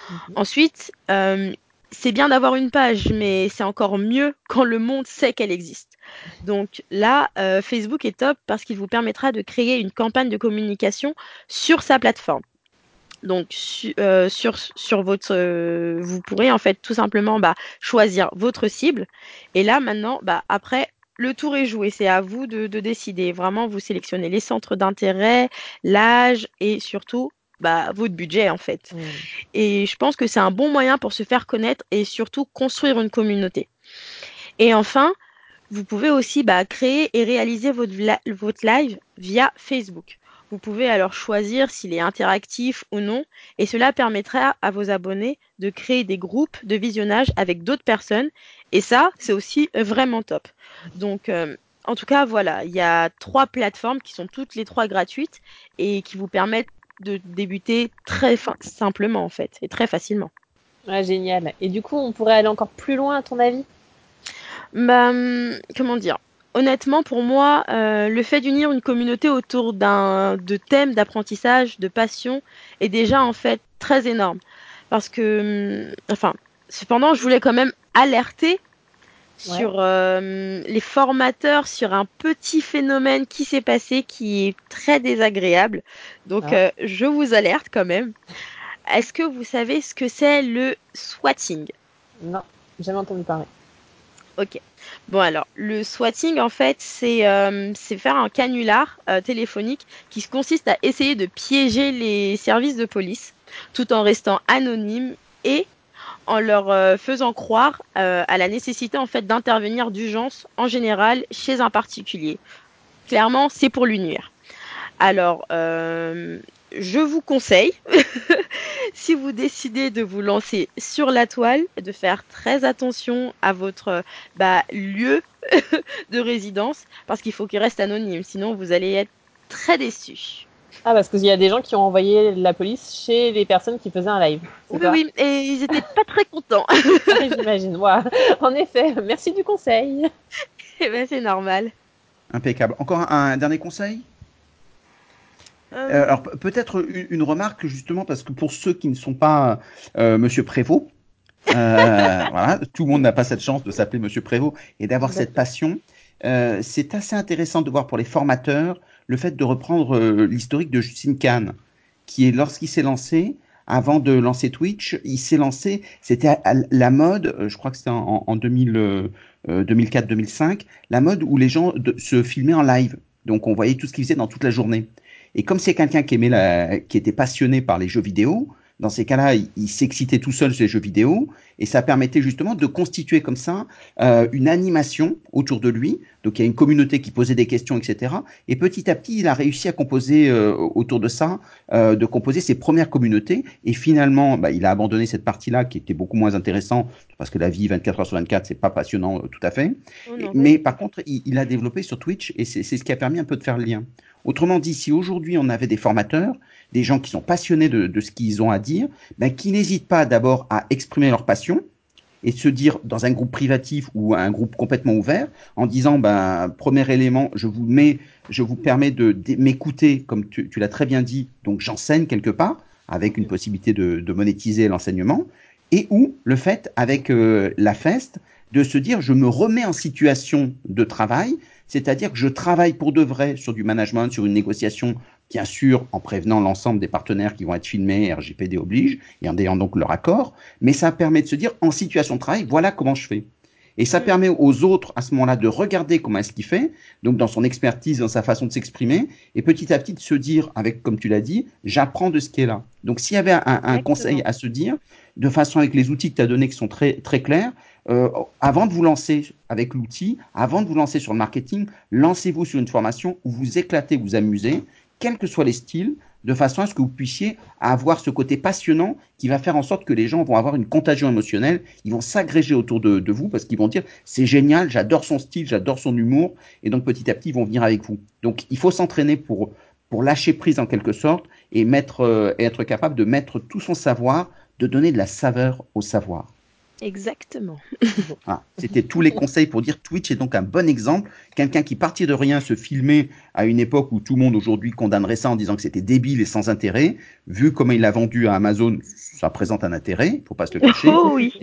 Mhm. Ensuite, euh, c'est bien d'avoir une page, mais c'est encore mieux quand le monde sait qu'elle existe. Donc là, euh, Facebook est top parce qu'il vous permettra de créer une campagne de communication sur sa plateforme. Donc euh, sur, sur votre, euh, vous pourrez en fait tout simplement bah, choisir votre cible. Et là maintenant, bah, après, le tour est joué. C'est à vous de, décider. Vraiment, vous sélectionnez les centres d'intérêt, l'âge et surtout bah, votre budget en fait. Mmh. Et je pense que c'est un bon moyen pour se faire connaître et surtout construire une communauté. Et enfin, vous pouvez aussi bah, créer et réaliser votre, votre live via Facebook. Vous pouvez alors choisir s'il est interactif ou non et cela permettra à vos abonnés de créer des groupes de visionnage avec d'autres personnes et ça, c'est aussi vraiment top. Donc, euh, en tout cas, voilà, il y a trois plateformes qui sont toutes les trois gratuites et qui vous permettent de débuter très simplement en fait et très facilement. génial. Et du coup, on pourrait aller encore plus loin à ton avis? Bah, hum, comment dire? Honnêtement, pour moi, euh, le fait d'unir une communauté autour d'un de thèmes d'apprentissage, de passion, est déjà en fait très énorme. Parce que, hum, enfin, cependant, je voulais quand même alerter sur euh, les formateurs sur un petit phénomène qui s'est passé qui est très désagréable. Donc, ah. euh, je vous alerte quand même. Est-ce que vous savez ce que c'est le swatting Non, jamais entendu parler. Ok. Bon alors, le swatting en fait, c'est euh, faire un canular euh, téléphonique qui consiste à essayer de piéger les services de police tout en restant anonyme et en leur euh, faisant croire à la nécessité en fait d'intervenir d'urgence en général chez un particulier. clairement, c'est pour lui nuire. Alors, je vous conseille, si vous décidez de vous lancer sur la toile, de faire très attention à votre bah, lieu de résidence, parce qu'il faut qu'il reste anonyme, sinon vous allez être très déçus. Ah, parce qu'il y a des gens qui ont envoyé la police chez les personnes qui faisaient un live. Oui, oui, et ils étaient pas très contents. J'imagine, moi. En effet, merci du conseil. Eh ben, c'est normal. Impeccable. Encore un dernier conseil? Euh, euh, alors peut-être une, remarque justement parce que pour ceux qui ne sont pas euh, Monsieur Prévost, voilà, tout le monde n'a pas cette chance de s'appeler Monsieur Prévost et d'avoir cette passion. c'est assez intéressant de voir pour les formateurs le fait de reprendre l'historique de Justine Kahn, qui est lorsqu'il s'est lancé, avant de lancer Twitch, il s'est lancé, c'était la mode, je crois que c'était en, 2004-2005, la mode où les gens se filmaient en live. Donc on voyait tout ce qu'ils faisaient dans toute la journée. Et comme c'est quelqu'un qui aimait la, qui était passionné par les jeux vidéo, dans ces cas-là, il, s'excitait tout seul sur les jeux vidéo et ça permettait justement de constituer comme ça euh, une animation autour de lui. Donc il y a une communauté qui posait des questions, etc. Et petit à petit, il a réussi à composer euh, autour de ça, euh, de composer ses premières communautés. Et finalement, bah, il a abandonné cette partie-là qui était beaucoup moins intéressante parce que la vie 24 heures sur 24, c'est pas passionnant tout à fait. Oh mais par contre, il, il, a développé sur Twitch et c'est ce qui a permis un peu de faire le lien. Autrement dit, si aujourd'hui on avait des formateurs, des gens qui sont passionnés de, ce qu'ils ont à dire, ben, qui n'hésitent pas d'abord à exprimer leur passion et se dire dans un groupe privatif ou un groupe complètement ouvert, en disant, ben, premier élément, je vous mets, je vous permets de, m'écouter, comme tu, l'as très bien dit, donc j'enseigne quelque part, avec une possibilité de, monétiser l'enseignement, et ou le fait, avec euh, la FEST, de se dire, je me remets en situation de travail, c'est-à-dire que je travaille pour de vrai sur du management, sur une négociation, bien sûr, en prévenant l'ensemble des partenaires qui vont être filmés, RGPD oblige, et en ayant donc leur accord, mais ça permet de se dire, en situation de travail, voilà comment je fais. Et ça mm. permet aux autres, à ce moment-là, de regarder comment est-ce qu'il fait, donc dans son expertise, dans sa façon de s'exprimer, et petit à petit de se dire, avec, comme tu l'as dit, j'apprends de ce qui est là. Donc s'il y avait un, conseil à se dire, de façon avec les outils que tu as donnés qui sont très, très clairs, euh, avant de vous lancer avec l'outil, avant de vous lancer sur le marketing, lancez-vous sur une formation où vous éclatez, vous amusez, quels que soient les styles, de façon à ce que vous puissiez avoir ce côté passionnant qui va faire en sorte que les gens vont avoir une contagion émotionnelle, ils vont s'agréger autour de, vous parce qu'ils vont dire c'est génial, j'adore son style, j'adore son humour, et donc petit à petit ils vont venir avec vous. Donc il faut s'entraîner pour, pour lâcher prise en quelque sorte et, mettre, euh, et être capable de mettre tout son savoir, de donner de la saveur au savoir. Exactement. Ah, c'était tous les conseils pour dire Twitch est donc un bon exemple. Quelqu'un qui partit de rien se filmait à une époque où tout le monde aujourd'hui condamnerait ça en disant que c'était débile et sans intérêt. Vu comment il l'a vendu à Amazon, ça présente un intérêt, il faut pas se le cacher. Oh, oui.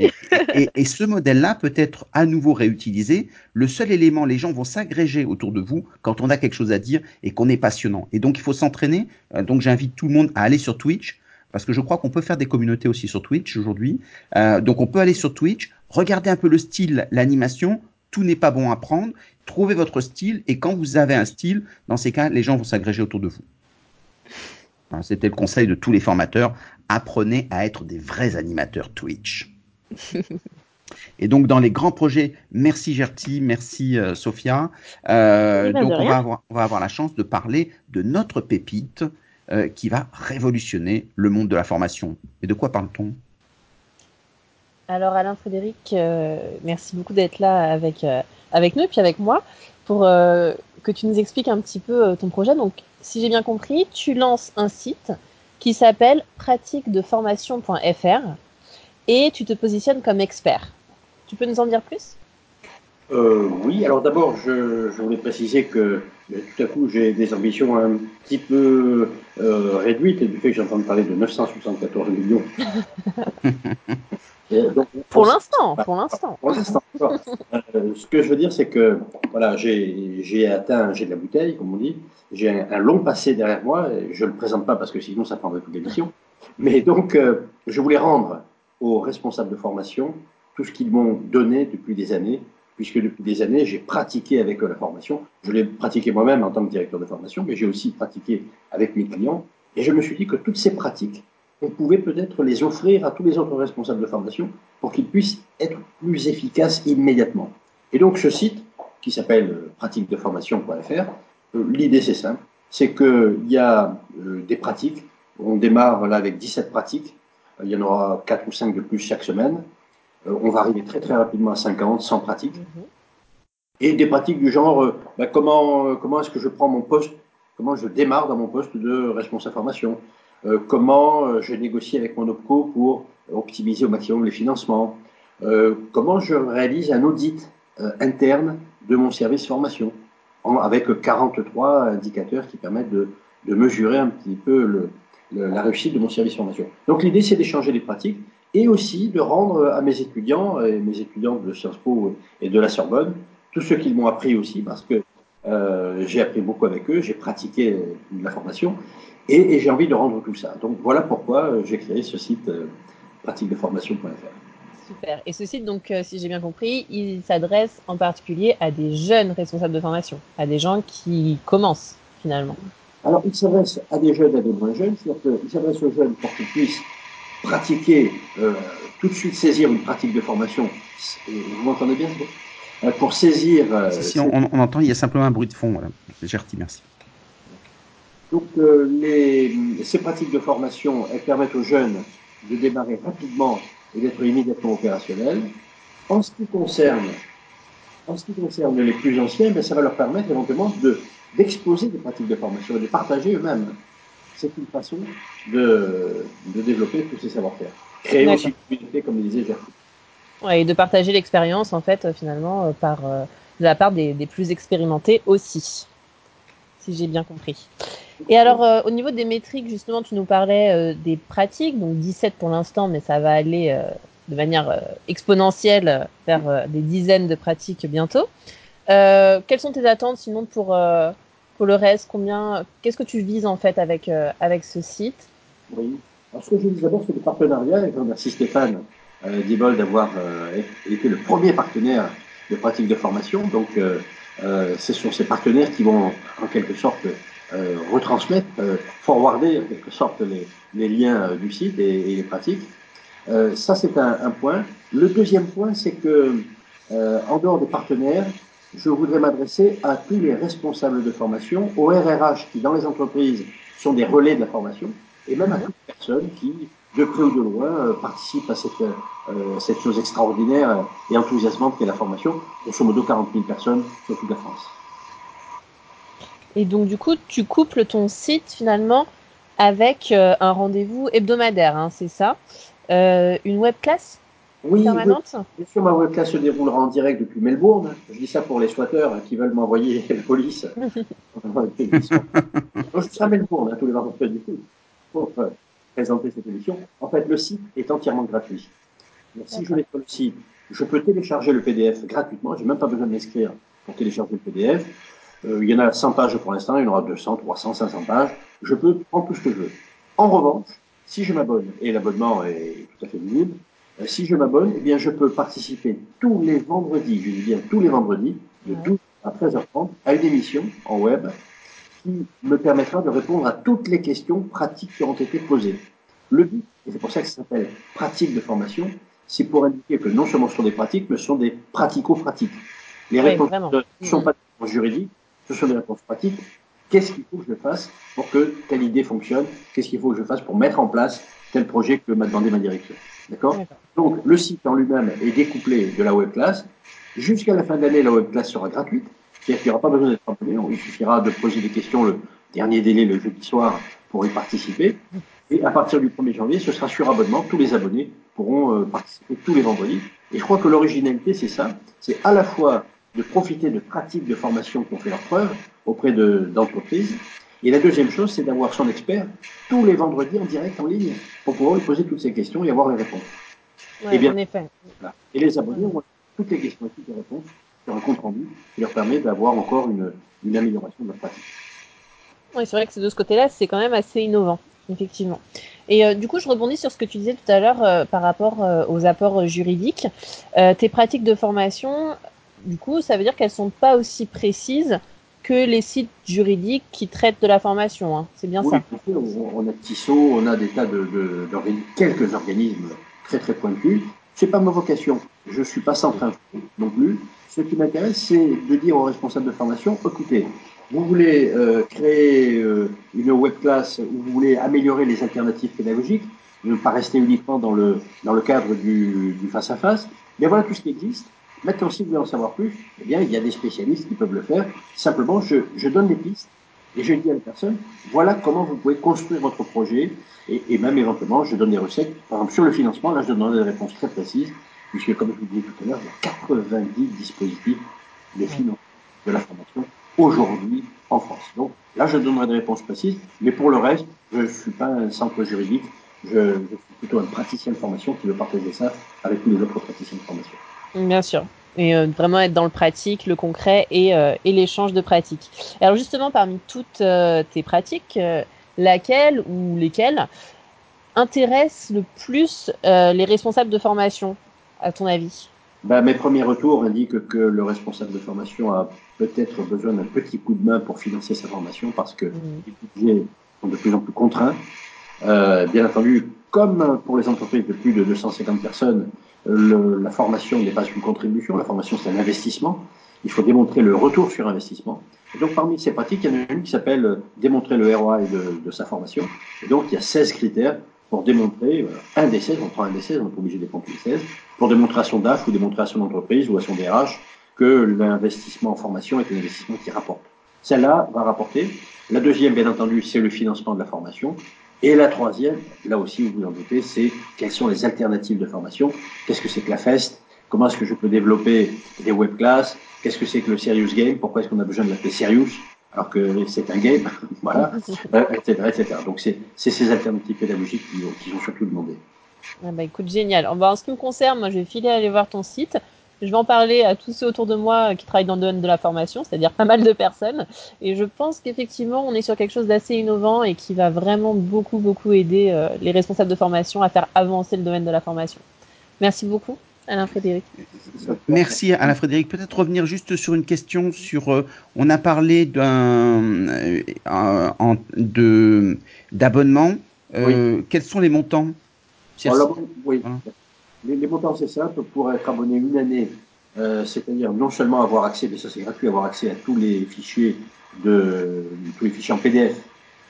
et, ce modèle-là peut être à nouveau réutilisé. Le seul élément, les gens vont s'agréger autour de vous quand on a quelque chose à dire et qu'on est passionnant. Et donc il faut s'entraîner. Euh, donc j'invite tout le monde à aller sur Twitch parce que je crois qu'on peut faire des communautés aussi sur Twitch aujourd'hui. Euh, donc on peut aller sur Twitch, regarder un peu le style, l'animation. Tout n'est pas bon à prendre. Trouvez votre style et quand vous avez un style, dans ces cas, les gens vont s'agréger autour de vous. C'était le conseil de tous les formateurs. Apprenez à être des vrais animateurs Twitch. Et donc dans les grands projets, merci Gertie, merci euh, Sophia. Euh, donc on va, avoir, on va avoir la chance de parler de notre pépite, euh, qui va révolutionner le monde de la formation. Et de quoi parle-t-on? Alors Alain Frédéric, euh, merci beaucoup d'être là avec, euh, avec nous et puis avec moi pour que tu nous expliques un petit peu ton projet. Donc si j'ai bien compris, tu lances un site qui s'appelle pratiquedeformation.fr et tu te positionnes comme expert. Tu peux nous en dire plus? Euh, oui, alors d'abord, je, je, voulais préciser que tout à coup, j'ai des ambitions un petit peu euh, réduites et du fait que j'entends parler de 974 millions. pour l'instant, pour l'instant. Pour l'instant. Euh, ce que je veux dire, c'est que voilà, j'ai atteint, j'ai de la bouteille, comme on dit. J'ai un, long passé derrière moi. je ne le présente pas parce que sinon, ça prendrait toute l'émission. Mais donc, euh, je voulais rendre aux responsables de formation tout ce qu'ils m'ont donné depuis des années puisque depuis des années, j'ai pratiqué avec eux la formation. Je l'ai pratiqué moi-même en tant que directeur de formation, mais j'ai aussi pratiqué avec mes clients. Et je me suis dit que toutes ces pratiques, on pouvait peut-être les offrir à tous les autres responsables de formation pour qu'ils puissent être plus efficaces immédiatement. Et donc ce site, qui s'appelle pratiquedeformation.fr, L'idée, c'est simple. C'est qu'il y a des pratiques. On démarre là avec 17 pratiques. Il y en aura 4 ou 5 de plus chaque semaine. On va arriver très très rapidement à 50, 100 pratiques. Et des pratiques du genre, bah, comment, comment est-ce que je prends mon poste? Comment je démarre dans mon poste de responsable formation, euh, comment euh, je négocie avec mon OPCO pour optimiser au maximum les financements, euh, comment je réalise un audit interne de mon service formation, avec 43 indicateurs qui permettent de, mesurer un petit peu la réussite de mon service formation. Donc l'idée, c'est d'échanger les pratiques et aussi de rendre à mes étudiants et mes étudiants de Sciences Po et de la Sorbonne tout ce qu'ils m'ont appris aussi, parce que euh, j'ai appris beaucoup avec eux, j'ai pratiqué euh, la formation et, j'ai envie de rendre tout ça. Donc voilà pourquoi euh, j'ai créé ce site pratiquedeformation.fr. Super. Et ce site, donc, si j'ai bien compris, il s'adresse en particulier à des jeunes responsables de formation, à des gens qui commencent finalement. Alors, il s'adresse à des jeunes, à des moins jeunes, c'est-à-dire qu'il s'adresse aux jeunes pour qu'ils puissent pratiquer, tout de suite saisir une pratique de formation. Vous m'entendez bien euh, pour saisir. Euh, si, on, entend, il y a simplement un bruit de fond. Voilà. Gertie, merci. Donc, euh, les, ces pratiques de formation, elles permettent aux jeunes de démarrer rapidement et d'être immédiatement opérationnels. En ce qui concerne, en ce qui concerne les plus anciens, ben, ça va leur permettre éventuellement de, d'exposer des pratiques de formation et de partager eux-mêmes. C'est une façon de, de développer tous ces savoir-faire. Créer aussi une communauté, comme le disait Gertie et de partager l'expérience en fait finalement euh, par euh, de la part des, plus expérimentés aussi, si j'ai bien compris. Et alors euh, au niveau des métriques justement, tu nous parlais des pratiques, donc 17 pour l'instant, mais ça va aller de manière exponentielle vers des dizaines de pratiques bientôt. quelles sont tes attentes sinon pour pour le reste Combien Qu'est-ce que tu vises en fait avec avec ce site? Oui. Alors ce que je vise d'abord, c'est le partenariat. Et je remercie Stéphane euh, Diebold d'avoir euh, été le premier partenaire de pratique de formation. Donc, euh, euh, ce sont ces partenaires qui vont en quelque sorte euh, retransmettre, forwarder en quelque sorte les, les liens du site et, et les pratiques. ça, c'est un, un, point. Le deuxième point, c'est que en dehors des partenaires, je voudrais m'adresser à tous les responsables de formation, aux RRH qui, dans les entreprises, sont des relais de la formation, et même à toute personne qui de près ou de loin, euh, participe à cette, euh, cette chose extraordinaire et enthousiasmante qu'est la formation. Grosso modo, 40 000 personnes sur toute la France. Et donc, du coup, tu couples ton site finalement avec euh, un rendez-vous hebdomadaire, hein, c'est ça? Une web classe? Oui, permanente Bien sûr, ma web classe se déroulera en direct depuis Melbourne. Je dis ça pour les swatters qui veulent m'envoyer la police. je serai à Melbourne hein, tous les vendredis. Pour, présenter cette émission. En fait, le site est entièrement gratuit. si je vais sur le site, je peux télécharger le PDF gratuitement. J'ai même pas besoin de m'inscrire pour télécharger le PDF. Euh, il y en a 100 pages pour l'instant, il y en aura 200, 300, 500 pages. Je peux prendre tout ce que je veux. En revanche, si je m'abonne, et l'abonnement est tout à fait euh, si je m'abonne, eh bien, je peux participer tous les vendredis, je dis bien tous les vendredis, de 12 à 13h30, à une émission en web qui me permettra de répondre à toutes les questions pratiques qui ont été posées. Le but, et c'est pour ça que ça s'appelle pratique de formation, c'est pour indiquer que non seulement ce sont des pratiques, mais ce sont des pratico-pratiques. Les réponses ne sont pas des réponses juridiques, ce sont des réponses pratiques. Qu'est-ce qu'il faut que je fasse pour que telle idée fonctionne? Qu'est-ce qu'il faut que je fasse pour mettre en place tel projet que m'a demandé ma direction? D'accord Donc, le site en lui-même est découplé de la web class. Jusqu'à la fin de l'année, la web class sera gratuite. C'est-à-dire qu'il n'y aura pas besoin d'être abonné. Il suffira de poser des questions le dernier délai le jeudi soir pour y participer. Et à partir du 1er janvier, ce sera sur abonnement. Tous les abonnés pourront euh, participer tous les vendredis. Et je crois que l'originalité, c'est ça. C'est à la fois de profiter de pratiques de formation qui ont fait leur preuve auprès d'entreprises. Et la deuxième chose, c'est d'avoir son expert tous les vendredis en direct en ligne pour pouvoir lui poser toutes ces questions et avoir les réponses. et, bien, en effet. et les abonnés ont toutes les questions et toutes les réponses sur un compte rendu qui leur permet d'avoir encore une, une amélioration de leur pratique. Oui, c'est vrai que de ce côté-là, c'est quand même assez innovant, effectivement. Et euh, du coup, je rebondis sur ce que tu disais tout à l'heure euh, par rapport euh, aux apports juridiques. tes pratiques de formation, du coup, ça veut dire qu'elles sont pas aussi précises que les sites juridiques qui traitent de la formation. Hein. C'est bien ça. On, a TISO, on a des tas de, quelques organismes très très pointus. C'est pas ma vocation. Je suis pas train non plus. Ce qui m'intéresse, c'est de dire aux responsables de formation, écoutez, vous voulez euh, créer euh, une web class ou vous voulez améliorer les alternatives pédagogiques, ne pas rester uniquement dans le, dans le cadre du, du face-à-face, mais voilà tout ce qui existe. Maintenant, si vous voulez en savoir plus, eh bien, il y a des spécialistes qui peuvent le faire. Simplement, je, je donne des pistes et je dis à la personne, voilà comment vous pouvez construire votre projet et, et même éventuellement, je donne des recettes. Par exemple, sur le financement, là, je donne des réponses très précises, puisque comme je vous disais tout à l'heure, il y a 90 dispositifs de financement de la formation aujourd'hui en France. Donc là, je donnerai des réponses précises, mais pour le reste, je ne suis pas un centre juridique, je, je, suis plutôt un praticien de formation qui veut partager ça avec tous les autres praticiens de formation. Bien sûr. Et euh, vraiment être dans le pratique, le concret et, euh, et l'échange de pratiques. Alors justement, parmi toutes euh, tes pratiques, laquelle ou lesquelles intéressent le plus les responsables de formation, à ton avis? Ben, Mes premiers retours indiquent que le responsable de formation a peut-être besoin d'un petit coup de main pour financer sa formation parce que mmh. les budgets sont de plus en plus contraints. Bien entendu, comme pour les entreprises de plus de 250 personnes, la formation n'est pas une contribution, la formation c'est un investissement. Il faut démontrer le retour sur investissement. Et donc parmi ces pratiques, il y en a une qui s'appelle démontrer le ROI de, sa formation. Et donc il y a 16 critères pour démontrer, euh, un des 16, on prend un des 16, on pas obligé de prendre les 16, pour démontrer à son DAF ou démontrer à son entreprise ou à son DRH que l'investissement en formation est un investissement qui rapporte. Celle-là va rapporter. La deuxième, bien entendu, c'est le financement de la formation. Et la troisième, là aussi, vous vous en doutez, c'est quelles sont les alternatives de formation. Qu'est-ce que c'est que la FEST? Comment est-ce que je peux développer des web classes? Qu'est-ce que c'est que le Serious Game? Pourquoi est-ce qu'on a besoin de l'appeler Serious? Alors que c'est un game Voilà, euh, etc., etc. Donc, c'est ces alternatives pédagogiques qui, qui sont surtout demandées. Ah bah écoute, génial. En ce qui me concerne, moi, je vais filer aller voir ton site. Je vais en parler à tous ceux autour de moi qui travaillent dans le domaine de la formation, c'est-à-dire pas mal de personnes. Et je pense qu'effectivement, on est sur quelque chose d'assez innovant et qui va vraiment beaucoup, beaucoup aider euh, les responsables de formation à faire avancer le domaine de la formation. Merci beaucoup. Alain Frédéric. Merci Alain Frédéric. Peut-être revenir juste sur une question sur. Euh, on a parlé d'un euh, de d'abonnement. Euh, oui. Quels sont les montants Alors, Oui. Voilà. Les, les, montants c'est simple. Pour être abonné une année, euh, c'est-à-dire non seulement avoir accès, mais ça c'est gratuit, avoir accès à tous les fichiers de tous les fichiers en PDF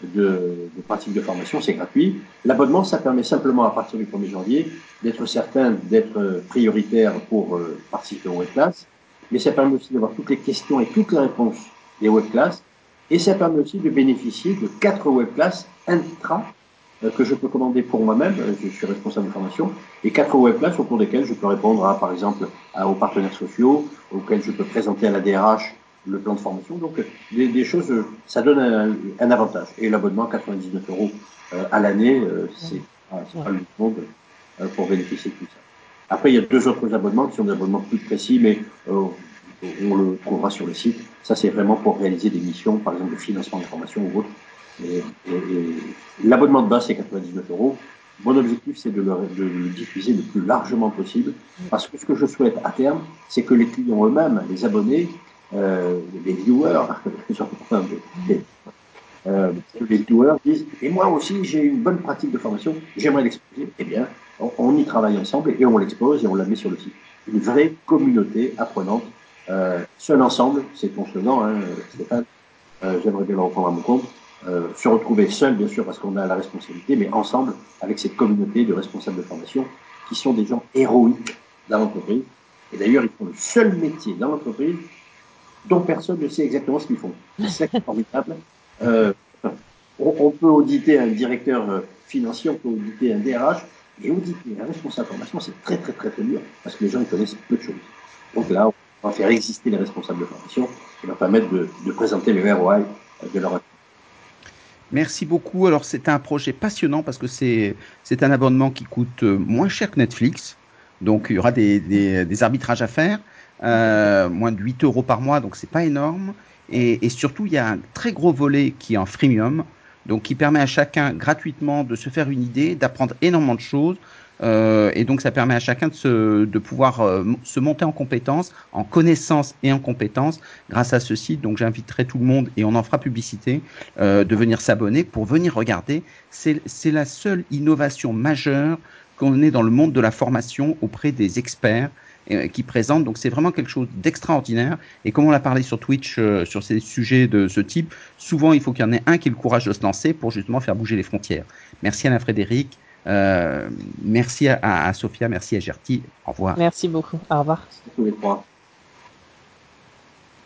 de, de pratiques de formation, c'est gratuit. L'abonnement, ça permet simplement à partir du 1er janvier d'être certain d'être prioritaire pour euh, participer aux web classes, mais ça permet aussi d'avoir toutes les questions et toutes les réponses des web classes, et ça permet aussi de bénéficier de quatre web classes intra euh, que je peux commander pour moi-même, je suis responsable de formation, et quatre web classes au cours desquelles je peux répondre à, par exemple, aux partenaires sociaux, auxquels je peux présenter à la DRH le plan de formation. Donc, des, choses, ça donne un, avantage. Et l'abonnement, 99 euros euh, à l'année, euh, c'est pas le monde euh, pour bénéficier de tout ça. Après, il y a deux autres abonnements qui sont des abonnements plus précis, mais euh, on le trouvera sur le site. Ça, c'est vraiment pour réaliser des missions, par exemple de financement de formation ou autre. Et, et, et l'abonnement de base, c'est 99 euros. Mon objectif, c'est de le, de le, diffuser le plus largement possible, parce que ce que je souhaite à terme, c'est que les clients eux-mêmes, les abonnés, euh, les viewers, euh, les viewers disent et moi aussi j'ai une bonne pratique de formation, j'aimerais l'exposer. Eh bien, on, on, y travaille ensemble et on l'expose et on la met sur le site. Une vraie communauté apprenante, euh, seul ensemble, c'est ton slogan, hein, Stéphane. J'aimerais bien le reprendre à mon compte. Euh, se retrouver seul, bien sûr, parce qu'on a la responsabilité, mais ensemble avec cette communauté de responsables de formation qui sont des gens héroïques dans l'entreprise. Et d'ailleurs, ils font le seul métier dans l'entreprise dont personne ne sait exactement ce qu'ils font. C'est formidable. Euh, on, on, peut auditer un directeur financier, on peut auditer un DRH, et auditer un responsable de formation, c'est très très très très dur, parce que les gens ils connaissent peu de choses. Donc là, on va faire exister les responsables de formation et leur permettre de, de présenter le ROI de leur Merci beaucoup. Alors c'est un projet passionnant parce que c'est un abonnement qui coûte moins cher que Netflix. Donc il y aura des arbitrages à faire, euh, moins de 8 euros par mois, donc c'est pas énorme. Et, et, surtout il y a un très gros volet qui est en freemium, donc qui permet à chacun gratuitement de se faire une idée, d'apprendre énormément de choses. Euh, et donc, ça permet à chacun de, pouvoir euh, se monter en compétences, en connaissances et en compétences grâce à ce site. Donc, j'inviterai tout le monde, et on en fera publicité, euh, de venir s'abonner pour venir regarder. C'est la seule innovation majeure qu'on ait dans le monde de la formation auprès des experts qui présente. Donc c'est vraiment quelque chose d'extraordinaire. Et comme on l'a parlé sur Twitch sur ces sujets de ce type, souvent il faut qu'il y en ait un qui ait le courage de se lancer pour justement faire bouger les frontières. Merci Alain Frédéric, euh, merci à, à, Sophia, merci à Gerti. Au revoir. Merci beaucoup. Au revoir.